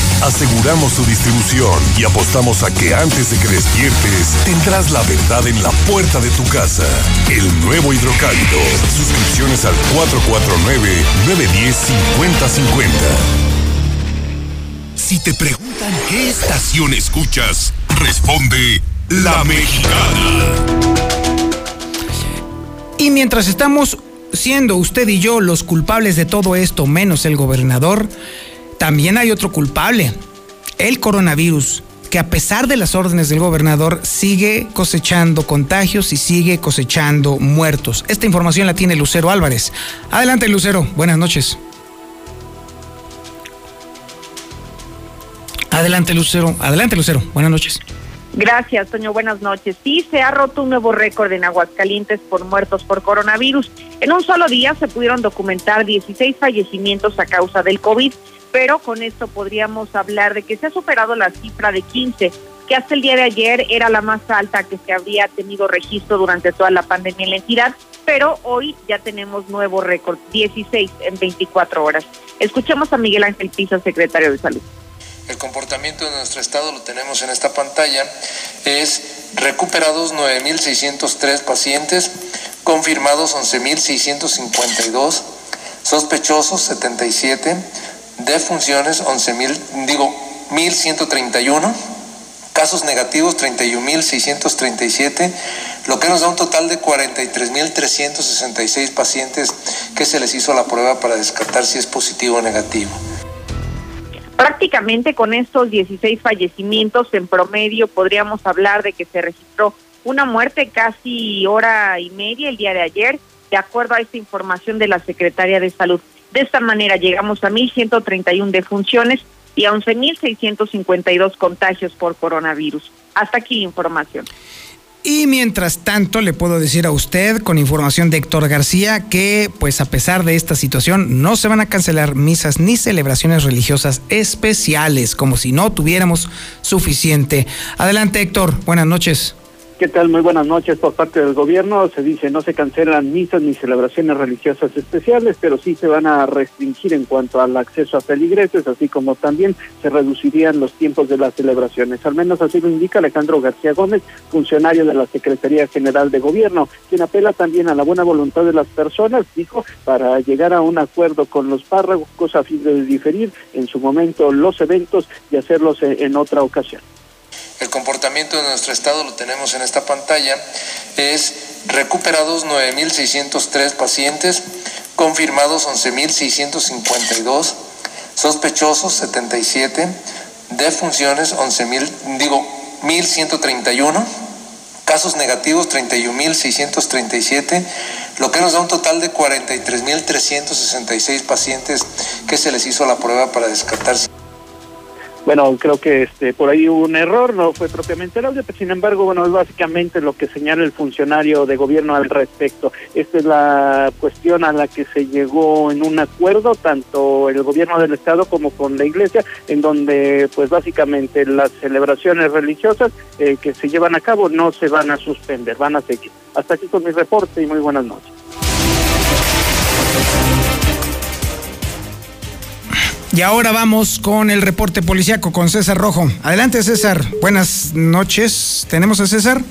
Aseguramos su distribución y apostamos a que antes de que despiertes tendrás la verdad en la puerta de tu casa. El nuevo hidrocálido. Suscripciones al 449-910-5050. Si te preguntan qué estación escuchas, responde La Mexicana. Y mientras estamos siendo usted y yo los culpables de todo esto, menos el gobernador, también hay otro culpable, el coronavirus, que a pesar de las órdenes del gobernador sigue cosechando contagios y sigue cosechando muertos. Esta información la tiene Lucero Álvarez. Adelante Lucero, buenas noches. Adelante Lucero, adelante Lucero, buenas noches. Gracias, Toño. Buenas noches. Sí, se ha roto un nuevo récord en Aguascalientes por muertos por coronavirus. En un solo día se pudieron documentar 16 fallecimientos a causa del COVID, pero con esto podríamos hablar de que se ha superado la cifra de 15, que hasta el día de ayer era la más alta que se había tenido registro durante toda la pandemia en la entidad, pero hoy ya tenemos nuevo récord, 16 en 24 horas. Escuchemos a Miguel Ángel Pisa, secretario de Salud. El comportamiento de nuestro estado lo tenemos en esta pantalla. Es recuperados 9.603 pacientes, confirmados 11.652, sospechosos 77, defunciones 11.000, digo 1.131, casos negativos 31.637, lo que nos da un total de 43.366 pacientes que se les hizo la prueba para descartar si es positivo o negativo. Prácticamente con estos 16 fallecimientos en promedio podríamos hablar de que se registró una muerte casi hora y media el día de ayer, de acuerdo a esta información de la Secretaría de Salud. De esta manera llegamos a 1.131 defunciones y a 11.652 contagios por coronavirus. Hasta aquí información. Y mientras tanto, le puedo decir a usted, con información de Héctor García, que pues a pesar de esta situación, no se van a cancelar misas ni celebraciones religiosas especiales, como si no tuviéramos suficiente. Adelante, Héctor, buenas noches. ¿Qué tal? Muy buenas noches por parte del gobierno. Se dice no se cancelan misas ni celebraciones religiosas especiales, pero sí se van a restringir en cuanto al acceso a feligreses, así como también se reducirían los tiempos de las celebraciones. Al menos así lo indica Alejandro García Gómez, funcionario de la Secretaría General de Gobierno, quien apela también a la buena voluntad de las personas, dijo, para llegar a un acuerdo con los párrocos a fin de diferir en su momento los eventos y hacerlos en otra ocasión. El comportamiento de nuestro estado lo tenemos en esta pantalla. Es recuperados 9.603 pacientes, confirmados 11.652, sospechosos 77, defunciones 11.000, digo 1.131, casos negativos 31.637, lo que nos da un total de 43.366 pacientes que se les hizo la prueba para descartar bueno, creo que este por ahí hubo un error, no fue propiamente el audio, pero sin embargo, bueno, es básicamente lo que señala el funcionario de gobierno al respecto. Esta es la cuestión a la que se llegó en un acuerdo, tanto el gobierno del Estado como con la Iglesia, en donde, pues básicamente las celebraciones religiosas eh, que se llevan a cabo no se van a suspender, van a seguir. Hasta aquí con mi reporte y muy buenas noches. Y ahora vamos con el reporte policiaco con César Rojo. Adelante César, buenas noches. ¿Tenemos a César?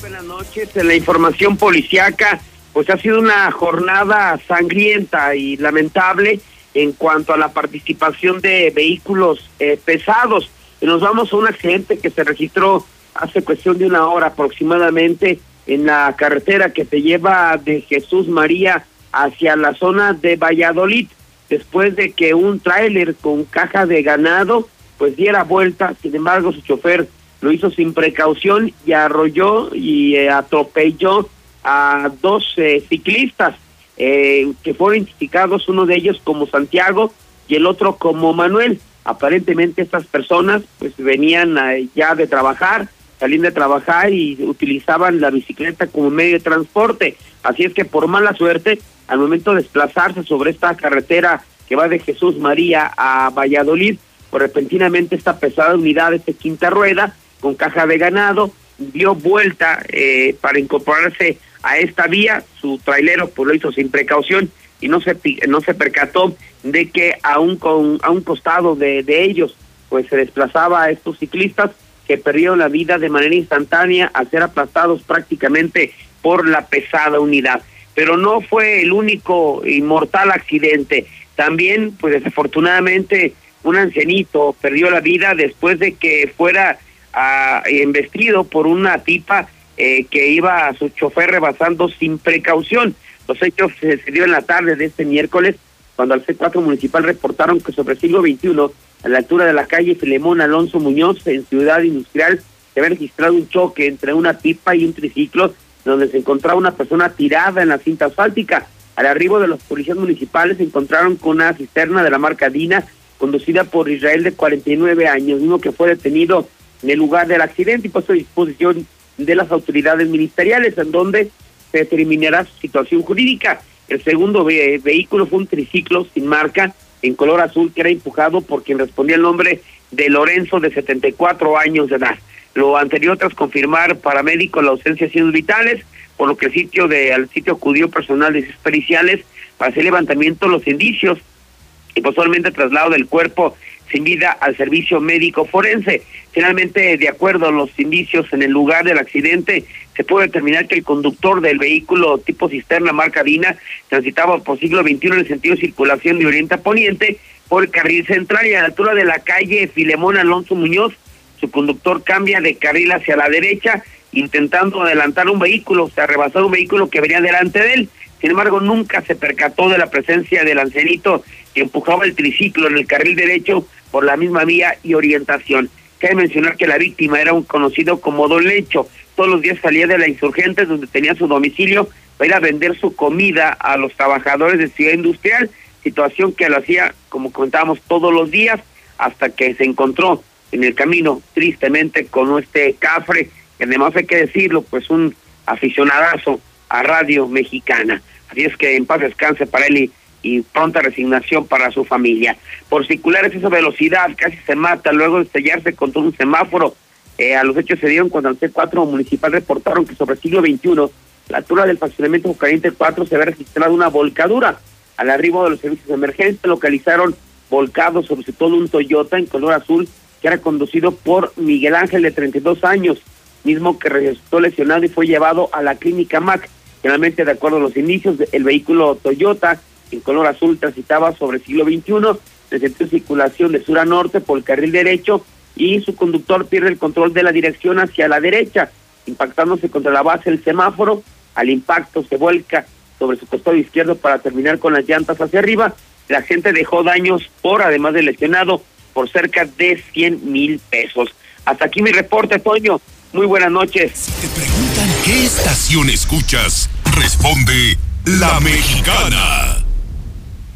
Buenas noches. En la información policiaca, pues ha sido una jornada sangrienta y lamentable en cuanto a la participación de vehículos eh, pesados. Nos vamos a un accidente que se registró hace cuestión de una hora aproximadamente en la carretera que te lleva de Jesús María hacia la zona de Valladolid, después de que un tráiler con caja de ganado pues diera vuelta, sin embargo su chofer lo hizo sin precaución y arrolló y eh, atropelló a dos eh, ciclistas eh, que fueron identificados, uno de ellos como Santiago y el otro como Manuel. Aparentemente estas personas pues venían ya de trabajar, salían de trabajar y utilizaban la bicicleta como medio de transporte. Así es que por mala suerte, al momento de desplazarse sobre esta carretera que va de Jesús María a Valladolid, pues repentinamente esta pesada unidad, esta quinta rueda, con caja de ganado, dio vuelta eh, para incorporarse a esta vía, su trailero pues lo hizo sin precaución y no se no se percató de que aún con a un costado de, de ellos pues se desplazaba a estos ciclistas que perdieron la vida de manera instantánea al ser aplastados prácticamente por la pesada unidad. Pero no fue el único inmortal accidente. También, pues desafortunadamente, un ancianito perdió la vida después de que fuera a, embestido por una tipa eh, que iba a su chofer rebasando sin precaución. Los hechos se dio en la tarde de este miércoles, cuando al C4 municipal reportaron que sobre el siglo XXI, a la altura de la calle Filemón Alonso Muñoz, en Ciudad Industrial, se había registrado un choque entre una tipa y un triciclo, donde se encontraba una persona tirada en la cinta asfáltica. Al arribo de los policías municipales se encontraron con una cisterna de la marca Dina, conducida por Israel de 49 años, uno que fue detenido en el lugar del accidente y puesto a disposición de las autoridades ministeriales, en donde se determinará su situación jurídica. El segundo vehículo fue un triciclo sin marca en color azul que era empujado por quien respondía el nombre de Lorenzo de 74 años de edad. Lo anterior tras confirmar paramédico la ausencia de signos vitales, por lo que el sitio de al sitio acudió personal de periciales para hacer levantamiento los indicios y posteriormente traslado del cuerpo sin vida al servicio médico forense. Finalmente, de acuerdo a los indicios en el lugar del accidente, se puede determinar que el conductor del vehículo tipo cisterna marca Dina transitaba por siglo XXI en el sentido de circulación de oriente a poniente por el carril central y a la altura de la calle Filemón Alonso Muñoz. Su conductor cambia de carril hacia la derecha intentando adelantar un vehículo, o sea, rebasar un vehículo que venía delante de él. Sin embargo, nunca se percató de la presencia del ancianito que empujaba el triciclo en el carril derecho por la misma vía y orientación. Cabe mencionar que la víctima era un conocido como Don Lecho. Todos los días salía de la insurgente donde tenía su domicilio para ir a vender su comida a los trabajadores de Ciudad Industrial, situación que lo hacía, como comentábamos, todos los días, hasta que se encontró en el camino, tristemente, con este cafre, que además hay que decirlo, pues un aficionadazo a Radio Mexicana. Así es que en paz descanse para él y y pronta resignación para su familia. Por circular esa velocidad, casi se mata luego de estrellarse contra un semáforo. Eh, a los hechos se dieron cuando el C4 municipal reportaron que sobre el siglo XXI, la altura del faccionamiento Caliente 4 se había registrado una volcadura. Al arribo de los servicios de emergencia localizaron volcados sobre todo un Toyota en color azul que era conducido por Miguel Ángel de 32 años, mismo que resultó lesionado y fue llevado a la clínica MAC. Finalmente, de acuerdo a los inicios, el vehículo Toyota en color azul transitaba sobre el siglo XXI, de circulación de sur a norte por el carril derecho y su conductor pierde el control de la dirección hacia la derecha, impactándose contra la base del semáforo. Al impacto se vuelca sobre su costado izquierdo para terminar con las llantas hacia arriba. La gente dejó daños por, además de lesionado, por cerca de 100 mil pesos. Hasta aquí mi reporte, Toño. Muy buenas noches. Si te preguntan qué estación escuchas, responde La Mexicana.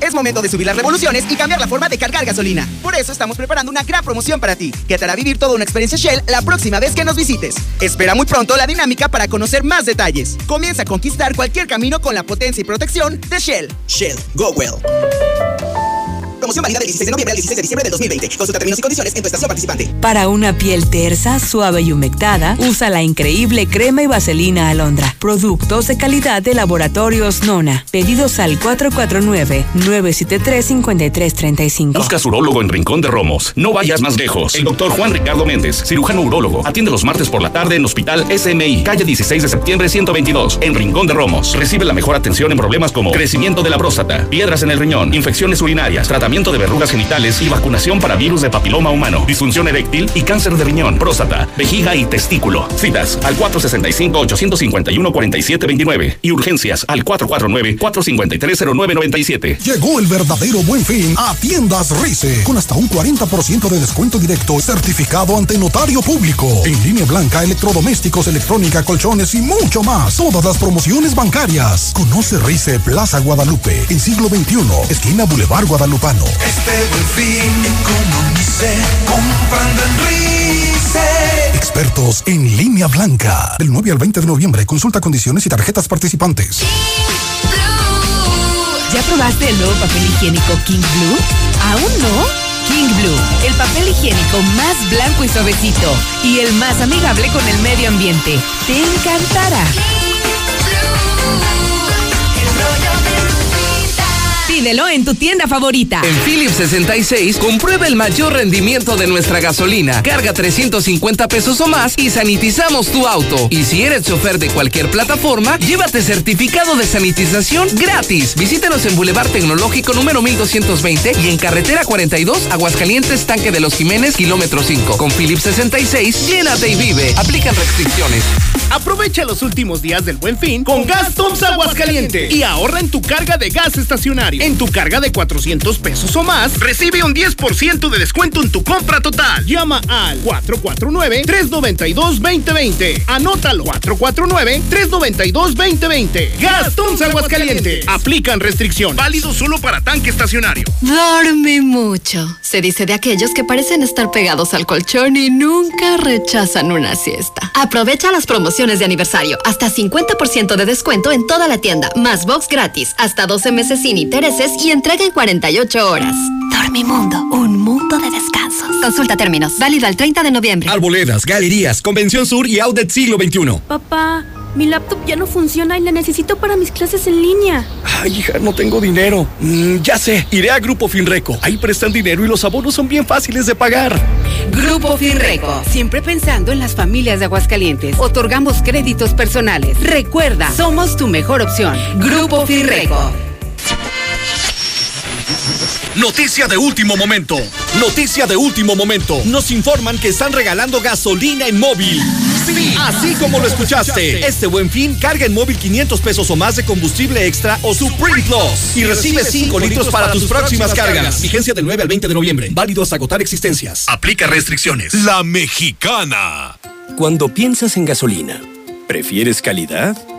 Es momento de subir las revoluciones y cambiar la forma de cargar gasolina. Por eso estamos preparando una gran promoción para ti, que te hará vivir toda una experiencia Shell la próxima vez que nos visites. Espera muy pronto la dinámica para conocer más detalles. Comienza a conquistar cualquier camino con la potencia y protección de Shell. Shell, go well. Promoción válida del 16 de noviembre al 16 de diciembre del 2020. Consulta términos y condiciones en tu estación participante. Para una piel tersa, suave y humectada, usa la increíble crema y vaselina alondra. Productos de calidad de laboratorios Nona. Pedidos al 449-973-5335. Busca su urólogo en Rincón de Romos. No vayas más lejos. El doctor Juan Ricardo Méndez, cirujano urólogo. Atiende los martes por la tarde en Hospital SMI, calle 16 de septiembre 122, en Rincón de Romos. Recibe la mejor atención en problemas como crecimiento de la próstata, piedras en el riñón, infecciones urinarias, tratamiento de verrugas genitales y vacunación para virus de papiloma humano, disfunción eréctil y cáncer de riñón, próstata, vejiga y testículo. Citas al 465-851-4729 y urgencias al 449-453-0997. Llegó el verdadero buen fin a Tiendas Rice, con hasta un 40% de descuento directo certificado ante notario público. En línea blanca, electrodomésticos, electrónica, colchones y mucho más. Todas las promociones bancarias. Conoce Rice Plaza Guadalupe, en siglo XXI, esquina Boulevard Guadalupano. Este buen fin economice comprando en Rice. Expertos en línea blanca. Del 9 al 20 de noviembre, consulta condiciones y tarjetas participantes. ¿Ya probaste el nuevo papel higiénico King Blue? ¿Aún no? King Blue, el papel higiénico más blanco y suavecito y el más amigable con el medio ambiente. Te encantará. Pídelo en tu tienda favorita. En Philips 66, comprueba el mayor rendimiento de nuestra gasolina. Carga 350 pesos o más y sanitizamos tu auto. Y si eres chofer de cualquier plataforma, llévate certificado de sanitización gratis. Visítanos en Boulevard Tecnológico número 1220 y en Carretera 42, Aguascalientes, Tanque de los Jiménez, kilómetro 5. Con Philips 66, llénate y vive. Aplican restricciones. Aprovecha los últimos días del buen fin con Gas Toms Aguascalientes y ahorra en tu carga de gas estacionario. En tu carga de 400 pesos o más, recibe un 10% de descuento en tu compra total. Llama al 449-392-2020. Anótalo. 449-392-2020. Gas Toms Aguascalientes. Aplican restricción. Válido solo para tanque estacionario. Dorme mucho. Se dice de aquellos que parecen estar pegados al colchón y nunca rechazan una siesta. Aprovecha las promociones de aniversario. Hasta 50% de descuento en toda la tienda. Más box gratis. Hasta 12 meses sin intereses y entrega en 48 horas. Dormimundo. Un mundo de descansos. Consulta términos. Válido al 30 de noviembre. Arboledas, galerías, Convención Sur y Outlet Siglo XXI. Papá, mi laptop ya no funciona y la necesito para mis clases en línea. Ay, hija, no tengo dinero. Mm, ya sé, iré a Grupo Finreco. Ahí prestan dinero y los abonos son bien fáciles de pagar. Grupo Finreco, siempre pensando en las familias de Aguascalientes. Otorgamos créditos personales. Recuerda, somos tu mejor opción. Grupo Finreco. Noticia de último momento. Noticia de último momento. Nos informan que están regalando gasolina en móvil. Sí, así como lo escuchaste. Este buen fin, carga en móvil 500 pesos o más de combustible extra o Supreme Plus. Y recibe 5 litros para tus próximas cargas. Vigencia del 9 al 20 de noviembre. Válido hasta agotar existencias. Aplica restricciones. La mexicana. Cuando piensas en gasolina, ¿prefieres calidad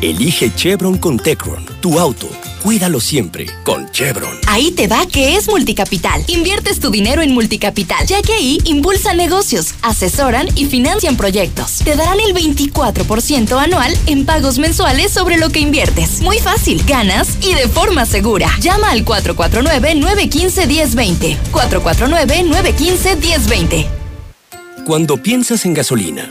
Elige Chevron con Tecron, tu auto. Cuídalo siempre con Chevron. Ahí te va que es Multicapital. Inviertes tu dinero en Multicapital, ya que ahí impulsan negocios, asesoran y financian proyectos. Te darán el 24% anual en pagos mensuales sobre lo que inviertes. Muy fácil, ganas y de forma segura. Llama al 449-915-1020. 449-915-1020. Cuando piensas en gasolina,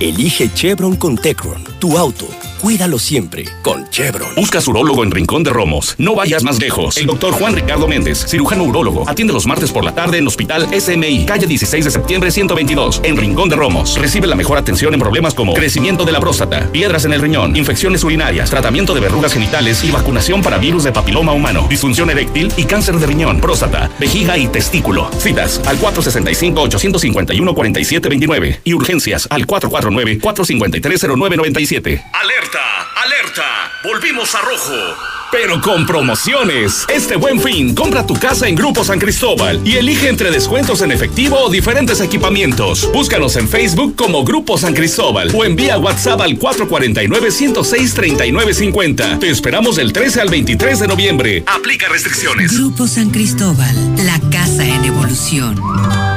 Elige Chevron con Tecron, tu auto. Cuídalo siempre con Chevron. Busca su urólogo en Rincón de Romos. No vayas más lejos. El doctor Juan Ricardo Méndez, cirujano urólogo. Atiende los martes por la tarde en Hospital SMI, calle 16 de septiembre 122, en Rincón de Romos. Recibe la mejor atención en problemas como crecimiento de la próstata, piedras en el riñón, infecciones urinarias, tratamiento de verrugas genitales y vacunación para virus de papiloma humano, disfunción eréctil y cáncer de riñón, próstata, vejiga y testículo. Citas al 465-851-4729 y urgencias al 449-453-0997. ¡Alerta! ¡Alerta! ¡Volvimos a rojo! pero con promociones. Este buen fin, compra tu casa en Grupo San Cristóbal y elige entre descuentos en efectivo o diferentes equipamientos. Búscanos en Facebook como Grupo San Cristóbal o envía WhatsApp al 449-106-3950. Te esperamos del 13 al 23 de noviembre. Aplica restricciones. Grupo San Cristóbal, la casa en evolución.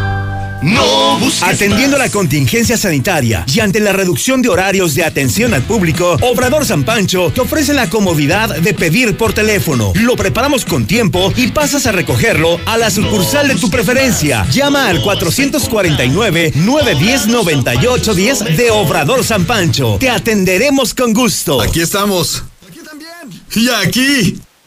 No Atendiendo la contingencia sanitaria y ante la reducción de horarios de atención al público, Obrador San Pancho te ofrece la comodidad de pedir por teléfono. Lo preparamos con tiempo y pasas a recogerlo a la sucursal de tu preferencia. Llama al 449-910-9810 de Obrador San Pancho. Te atenderemos con gusto. Aquí estamos. Aquí también. Y aquí.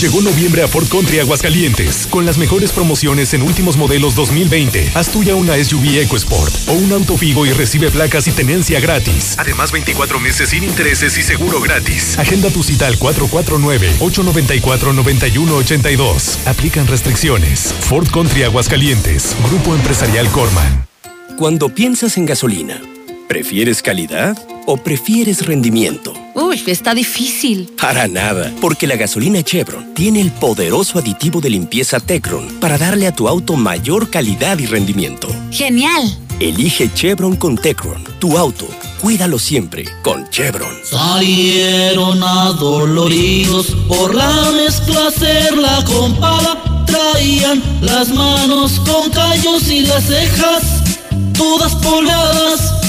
Llegó noviembre a Ford Country Aguascalientes con las mejores promociones en últimos modelos 2020. Haz tuya una SUV EcoSport o un auto Figo y recibe placas y tenencia gratis. Además, 24 meses sin intereses y seguro gratis. Agenda tu cita al 449-894-9182. Aplican restricciones. Ford Country Aguascalientes, Grupo Empresarial Corman. Cuando piensas en gasolina, ¿prefieres calidad o prefieres rendimiento? Uy, está difícil. Para nada, porque la gasolina Chevron tiene el poderoso aditivo de limpieza Tecron para darle a tu auto mayor calidad y rendimiento. Genial. Elige Chevron con Tecron, tu auto. Cuídalo siempre con Chevron. Salieron adoloridos por la mezcla hacer la compada. Traían las manos con callos y las cejas todas polvadas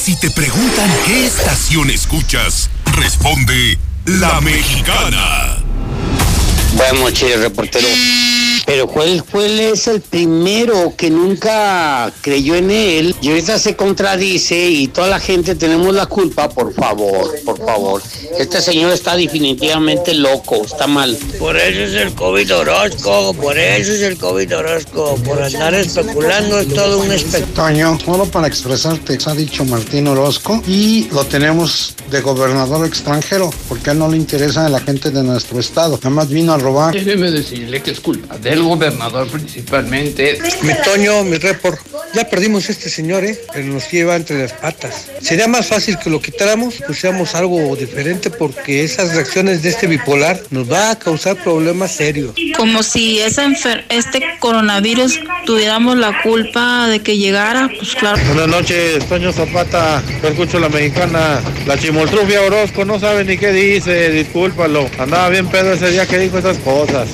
Si te preguntan qué estación escuchas, responde La Mexicana. Buenas noches, reportero. Pero ¿cuál, ¿cuál es el primero que nunca creyó en él? Y ahorita se contradice y toda la gente tenemos la culpa, por favor, por favor. Este señor está definitivamente loco, está mal. Por eso es el COVID Orozco, por eso es el COVID Orozco, por andar especulando es todo un espectáculo. Toño, solo para expresarte, ha dicho Martín Orozco y lo tenemos de gobernador extranjero, porque a él no le interesa a la gente de nuestro estado. Nada más vino a robar. Déjeme decirle que es culpa del gobernador principalmente. Mi Toño, mi report, ya perdimos a este señor, ¿eh? Pero nos lleva entre las patas. Sería más fácil que lo quitáramos, pusiéramos algo diferente, porque esas reacciones de este bipolar nos va a causar problemas serios. Como si esa enfer este coronavirus tuviéramos la culpa de que llegara, pues claro. Buenas noches, Toño Zapata. Yo escucho la mexicana, la chimoltrufia Orozco, no sabe ni qué dice, discúlpalo. Andaba bien pedo ese día que dijo esas cosas.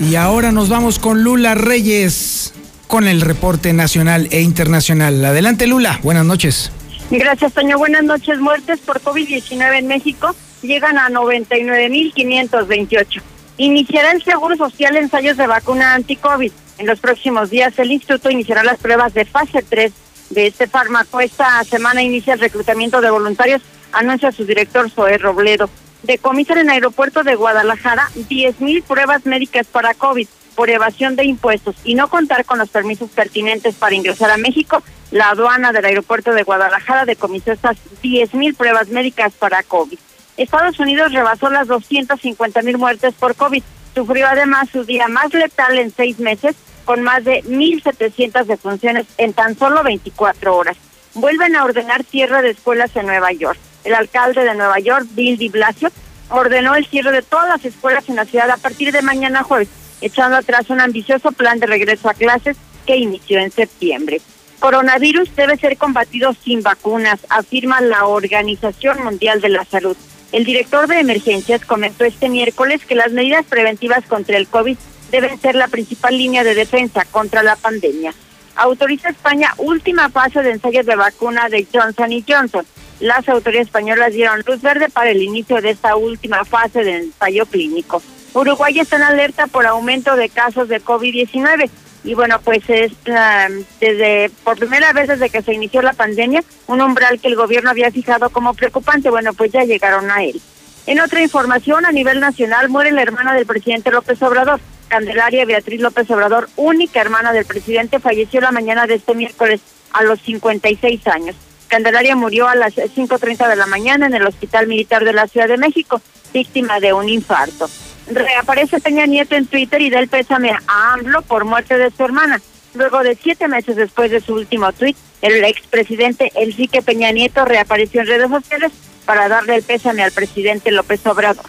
Y ahora nos vamos con Lula Reyes con el reporte nacional e internacional. Adelante Lula, buenas noches. Gracias, Toño. Buenas noches. Muertes por COVID-19 en México llegan a 99.528. Iniciará el Seguro Social ensayos de vacuna anti-COVID. En los próximos días, el instituto iniciará las pruebas de fase 3 de este fármaco. Esta semana inicia el reclutamiento de voluntarios, anuncia su director Zoé Robledo. Decomisan en el aeropuerto de Guadalajara 10.000 pruebas médicas para COVID. por evasión de impuestos y no contar con los permisos pertinentes para ingresar a México, la aduana del aeropuerto de Guadalajara decomisó estas 10.000 pruebas médicas para COVID. Estados Unidos rebasó las 250.000 muertes por COVID. Sufrió además su día más letal en seis meses, con más de 1.700 defunciones en tan solo 24 horas. Vuelven a ordenar cierre de escuelas en Nueva York. El alcalde de Nueva York, Bill de Blasio, ordenó el cierre de todas las escuelas en la ciudad a partir de mañana jueves, echando atrás un ambicioso plan de regreso a clases que inició en septiembre. Coronavirus debe ser combatido sin vacunas, afirma la Organización Mundial de la Salud. El director de emergencias comentó este miércoles que las medidas preventivas contra el COVID deben ser la principal línea de defensa contra la pandemia. Autoriza España última fase de ensayos de vacuna de Johnson y Johnson. Las autoridades españolas dieron luz verde para el inicio de esta última fase de ensayo clínico. Uruguay está en alerta por aumento de casos de COVID-19 y bueno, pues es um, desde por primera vez desde que se inició la pandemia, un umbral que el gobierno había fijado como preocupante, bueno, pues ya llegaron a él. En otra información, a nivel nacional, muere la hermana del presidente López Obrador. Candelaria Beatriz López Obrador, única hermana del presidente, falleció la mañana de este miércoles a los 56 años. Candelaria murió a las 5.30 de la mañana en el Hospital Militar de la Ciudad de México, víctima de un infarto reaparece Peña Nieto en Twitter y da el pésame a AMLO por muerte de su hermana. Luego de siete meses después de su último tuit, el expresidente Enrique Peña Nieto reapareció en redes sociales para darle el pésame al presidente López Obrador.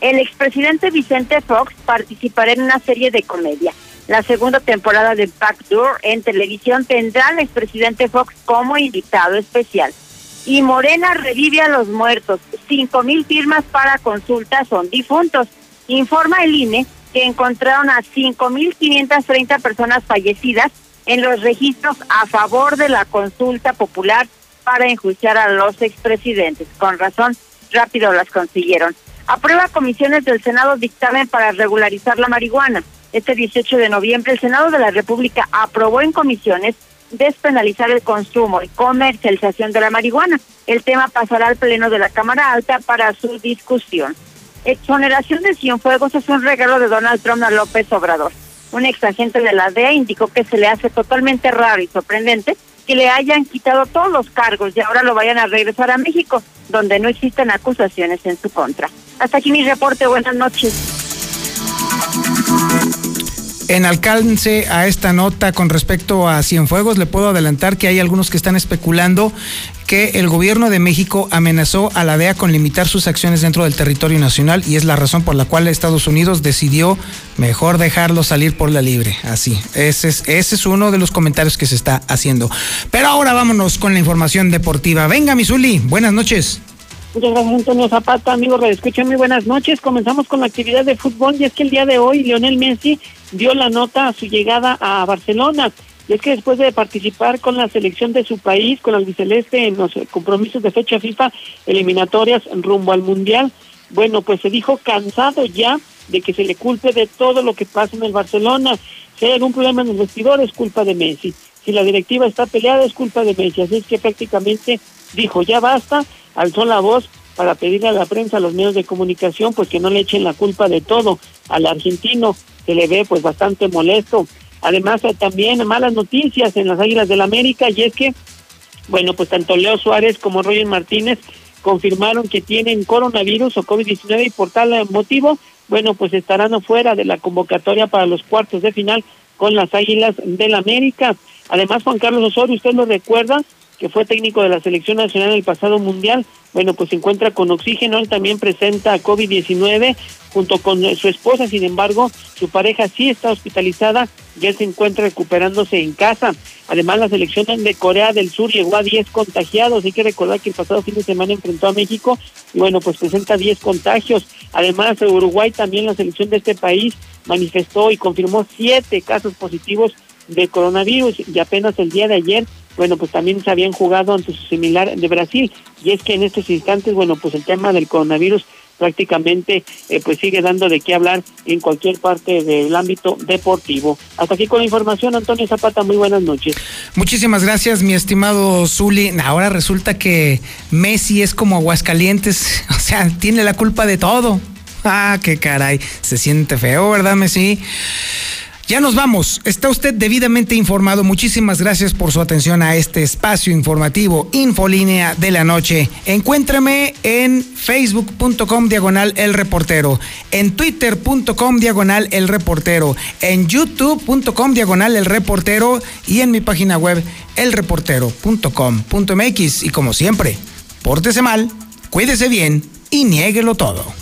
El expresidente Vicente Fox participará en una serie de comedia. La segunda temporada de Backdoor en televisión tendrá al expresidente Fox como invitado especial. Y Morena revive a los muertos. Cinco mil firmas para consulta son difuntos. Informa el INE que encontraron a 5.530 personas fallecidas en los registros a favor de la consulta popular para enjuiciar a los expresidentes. Con razón, rápido las consiguieron. Aprueba comisiones del Senado dictamen para regularizar la marihuana. Este 18 de noviembre el Senado de la República aprobó en comisiones despenalizar el consumo y comercialización de la marihuana. El tema pasará al Pleno de la Cámara Alta para su discusión. Exoneración de Cienfuegos es un regalo de Donald Trump a López Obrador. Un ex agente de la DEA indicó que se le hace totalmente raro y sorprendente que le hayan quitado todos los cargos y ahora lo vayan a regresar a México, donde no existen acusaciones en su contra. Hasta aquí mi reporte. Buenas noches. En alcance a esta nota con respecto a Cienfuegos, le puedo adelantar que hay algunos que están especulando que el gobierno de México amenazó a la DEA con limitar sus acciones dentro del territorio nacional y es la razón por la cual Estados Unidos decidió mejor dejarlo salir por la libre. Así, ese es, uno de los comentarios que se está haciendo. Pero ahora vámonos con la información deportiva. Venga, Misuli, buenas noches. Muchas gracias, Antonio Zapata. Amigos, escuchan muy buenas noches. Comenzamos con la actividad de fútbol y es que el día de hoy Lionel Messi dio la nota a su llegada a Barcelona. Y es que después de participar con la selección de su país, con el biceleste en los compromisos de fecha FIFA eliminatorias rumbo al Mundial, bueno, pues se dijo cansado ya de que se le culpe de todo lo que pasa en el Barcelona. Si hay algún problema en el vestidor es culpa de Messi. Si la directiva está peleada es culpa de Messi. Así es que prácticamente dijo ya basta alzó la voz para pedirle a la prensa, a los medios de comunicación, pues que no le echen la culpa de todo al argentino, que le ve pues bastante molesto. Además, también malas noticias en las Águilas del América, y es que, bueno, pues tanto Leo Suárez como Roger Martínez confirmaron que tienen coronavirus o COVID-19 y por tal motivo, bueno, pues estarán afuera de la convocatoria para los cuartos de final con las Águilas del América. Además, Juan Carlos Osorio, usted lo recuerda, que fue técnico de la selección nacional en el pasado mundial, bueno, pues se encuentra con oxígeno, él también presenta COVID-19 junto con su esposa, sin embargo, su pareja sí está hospitalizada y él se encuentra recuperándose en casa. Además, la selección de Corea del Sur llegó a 10 contagiados, hay que recordar que el pasado fin de semana enfrentó a México y bueno, pues presenta 10 contagios. Además, Uruguay también, la selección de este país, manifestó y confirmó 7 casos positivos de coronavirus y apenas el día de ayer bueno, pues también se habían jugado ante su similar de Brasil. Y es que en estos instantes, bueno, pues el tema del coronavirus prácticamente eh, pues sigue dando de qué hablar en cualquier parte del ámbito deportivo. Hasta aquí con la información, Antonio Zapata, muy buenas noches. Muchísimas gracias, mi estimado Zuli. Ahora resulta que Messi es como Aguascalientes, o sea, tiene la culpa de todo. Ah, qué caray, se siente feo, ¿verdad, Messi? Ya nos vamos. Está usted debidamente informado. Muchísimas gracias por su atención a este espacio informativo Infolínea de la Noche. Encuéntrame en facebook.com diagonal el reportero, en twitter.com diagonal el reportero, en youtube.com diagonal el reportero y en mi página web elreportero.com.mx. Y como siempre, pórtese mal, cuídese bien y niéguelo todo.